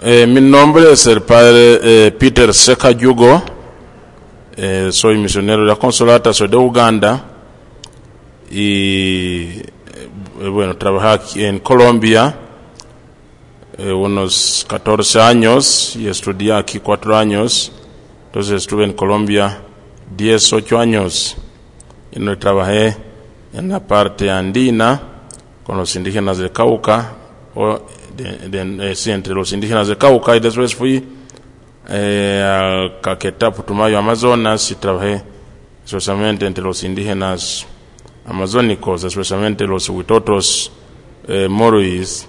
Eh, mi nombre es el padre eh, Peter Seka Yugo. Eh, soy misionero de la consolata, soy de Uganda. Y bueno, trabajé aquí en Colombia unos 14 años y estudié aquí 4 años. Entonces estuve en Colombia 10, 8 años. Y no trabajé en la parte andina con los indígenas de Cauca, o de- de- eh, sí, entre los indígenas de Cauca, y después fui eh, a Caquetá, Putumayo, Amazonas, y trabajé especialmente entre los indígenas amazónicos, especialmente los huitotos eh, moruis.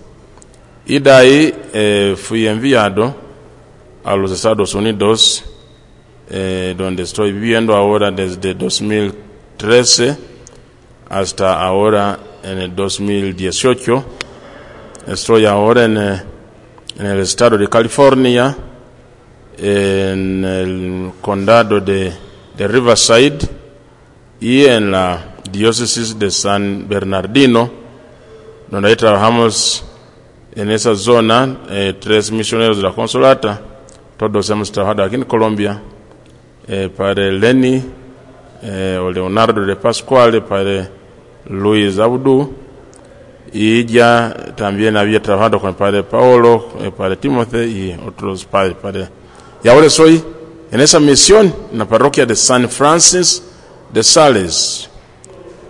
Y de ahí eh, fui enviado a los Estados Unidos, eh, donde estoy viviendo ahora desde 2013 hasta ahora en el 2018. Estoy ahora en, eh, en el estado de California, en el condado de, de Riverside y en la diócesis de San Bernardino, donde trabajamos en esa zona, eh, tres misioneros de la consolata, todos hemos trabajado aquí en Colombia, eh, padre Lenny, eh, o Leonardo de Pascual, padre Luis Abdu, y ya también había trabajado con el padre Paolo, el padre Timothy y otros padres. Padre. Y ahora soy en esa misión, en la parroquia de San Francis de Sales.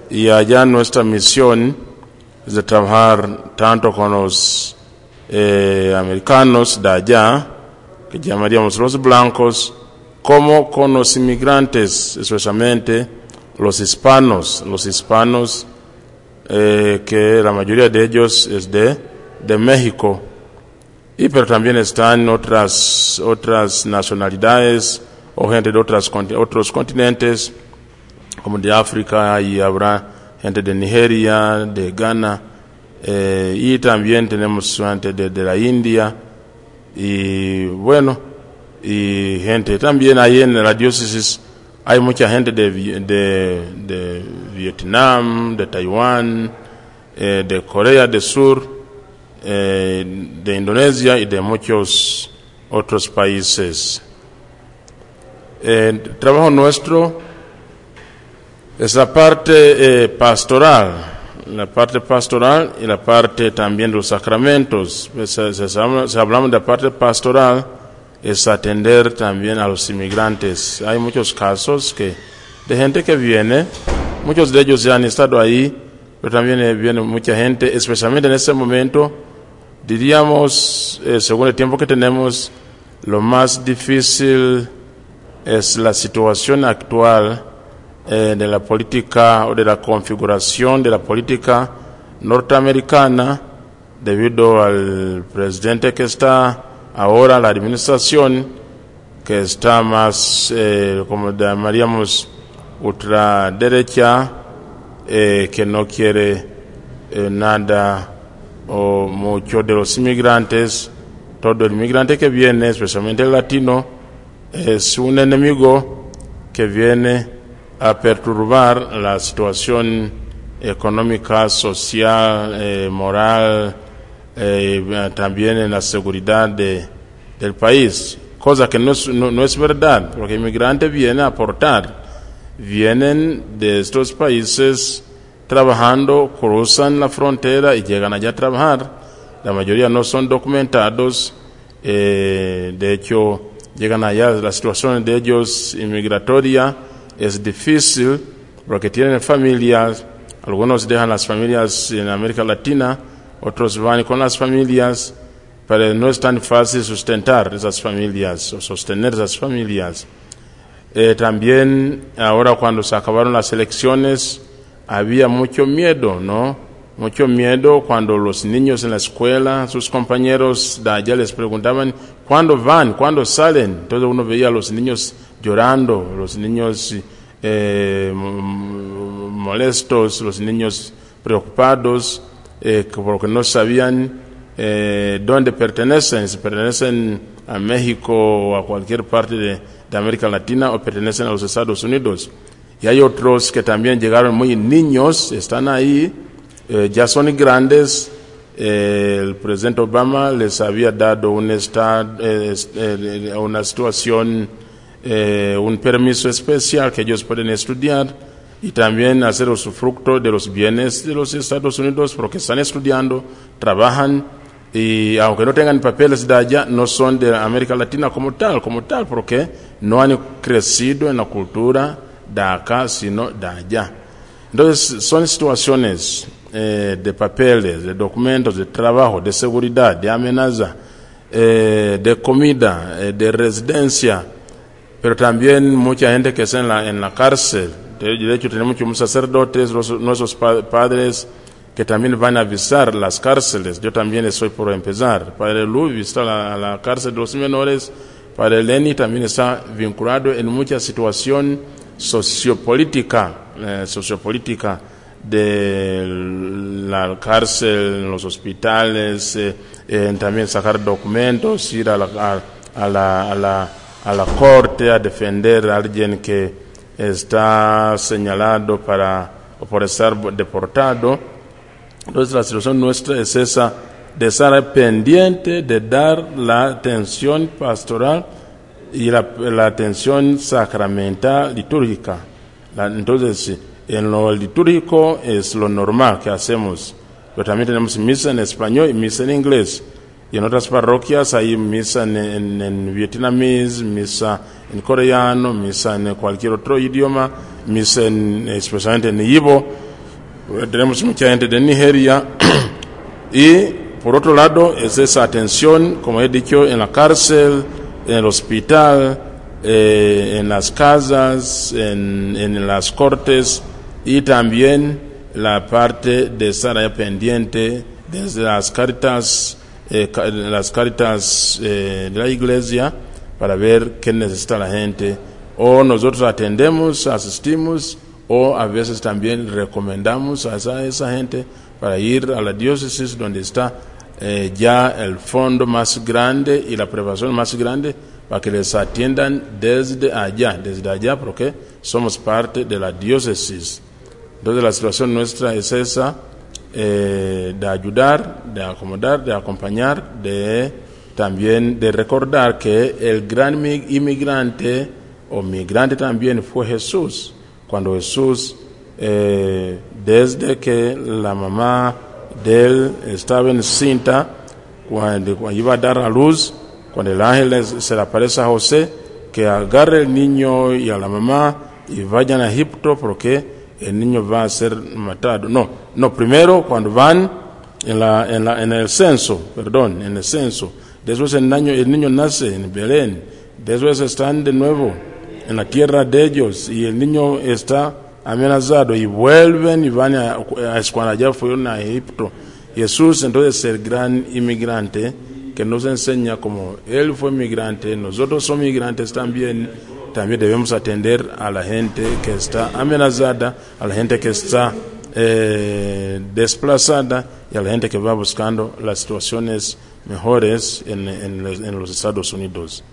Y allá nuestra misión es de trabajar tanto con los eh, americanos de allá, que llamaríamos los blancos, como con los inmigrantes, especialmente los hispanos, los hispanos eh, que la mayoría de ellos es de, de México. Y pero también están otras, otras nacionalidades o gente de otras, otros continentes, como de África, y habrá gente de Nigeria, de Ghana, eh, y también tenemos gente de, de la India, y bueno, y gente también ahí en la diócesis hay mucha gente de, de Vietnam, de Taiwán, eh, de Corea del Sur, eh, de Indonesia y de muchos otros países. El trabajo nuestro es la parte eh, pastoral, la parte pastoral y la parte también de los sacramentos. Pues, Se, se habla- se hablamos de la parte pastoral, es atender también a los inmigrantes. Hay muchos casos que, de gente que viene, muchos de ellos ya han estado ahí, pero también eh, viene mucha gente, especialmente en este momento, diríamos, eh, según el tiempo que tenemos, lo más difícil es la situación actual eh, de la política o de la configuración de la política norteamericana debido al presidente que está ahora, la administración que está más, eh, como llamaríamos, ultraderecha, eh, que no quiere eh, nada o mucho de los inmigrantes. Todo el inmigrante que viene, especialmente el latino, es un enemigo que viene a perturbar la situación económica, social, eh, moral, eh, también en la seguridad de, del país, cosa que no es, no es verdad, porque el inmigrante viene a aportar, vienen de estos países trabajando, cruzan la frontera y llegan allá a trabajar, la mayoría no son documentados, eh, de hecho llegan allá, la situación de ellos inmigratoria es difícil porque tienen familias, algunos dejan las familias en América Latina, otros van con las familias, pero no es tan fácil sustentar esas familias o sostener esas familias. Eh, también ahora cuando se acabaron las elecciones había mucho miedo, ¿no? Mucho miedo cuando los niños en la escuela, sus compañeros de allá les preguntaban, ¿cuándo van? ¿Cuándo salen? Entonces uno veía a los niños llorando, los niños eh, molestos, los niños preocupados, eh, que- porque no sabían eh, dónde pertenecen, si pertenecen a México o a cualquier parte de, América Latina o pertenecen a los Estados Unidos. Y hay otros que también llegaron muy niños, están ahí, eh, ya son grandes, eh, el presidente Obama les había dado un eh, una situación, un permiso especial que ellos pueden estudiar y también hacer usufructo de los bienes de los Estados Unidos porque están estudiando, trabajan y aunque no tengan papeles de allá, no son de América Latina como tal, como tal, porque no han crecido en la cultura de acá, sino de allá. Entonces, son situaciones eh, de papeles, de documentos, de trabajo, de seguridad, de amenaza, eh, de comida, eh, de residencia, pero también mucha gente que está en la, cárcel. De, hecho, tenemos muchos sacerdotes, nuestros pa- padres, que también van a visitar las cárceles. Yo también estoy por empezar. Padre Lu visita la, cárcel de los menores. Padre Lenny también está vinculado en mucha situación sociopolítica, eh, sociopolítica de la cárcel, los hospitales, eh, también sacar documentos, ir a la, a, a la, a, la, a la corte a defender a alguien que está señalado para, por estar deportado. Entonces la situación nuestra es esa de estar pendiente de dar la atención pastoral y la, atención sacramental litúrgica. Entonces, en lo litúrgico es lo normal que hacemos, pero también tenemos misa en español y misa en inglés. Y en otras parroquias hay misa en, en, vietnamés, misa en coreano, misa en cualquier otro idioma, misa en, especialmente en Ibo. Tenemos mucha gente de Nigeria. y por otro lado, es esa atención, como he dicho, en la cárcel, en el hospital, eh, en las casas, en, las cortes y también la parte de estar ahí pendiente desde las caritas, eh, las caritas eh, de la iglesia para ver qué necesita la gente. O nosotros atendemos, asistimos, o a veces también recomendamos a esa, gente para ir a la diócesis donde está eh, ya el fondo más grande y la preparación más grande para que les atiendan desde allá, desde allá, porque somos parte de la diócesis. Entonces la situación nuestra es esa, eh, de ayudar, de acomodar, de acompañar, de también de recordar que el gran mi- inmigrante o migrante también fue Jesús. Cuando Jesús, eh, desde que la mamá de él estaba encinta, cuando, cuando iba a dar a luz, cuando el ángel se le aparece a José, que agarre el niño y a la mamá y vayan a Egipto porque el niño va a ser matado. No, no, primero cuando van en, la, en, la, en el censo, perdón, en el censo, después el niño, el niño nace en Belén, después están de nuevo en la tierra de ellos y el niño está amenazado y vuelven y van a, a cuando allá fueron a Egipto. Jesús entonces es el gran inmigrante que nos enseña como él fue migrante, nosotros somos migrantes también, también debemos atender a la gente que está amenazada, a la gente que está eh, desplazada y a la gente que va buscando las situaciones mejores en, en los- en los Estados Unidos.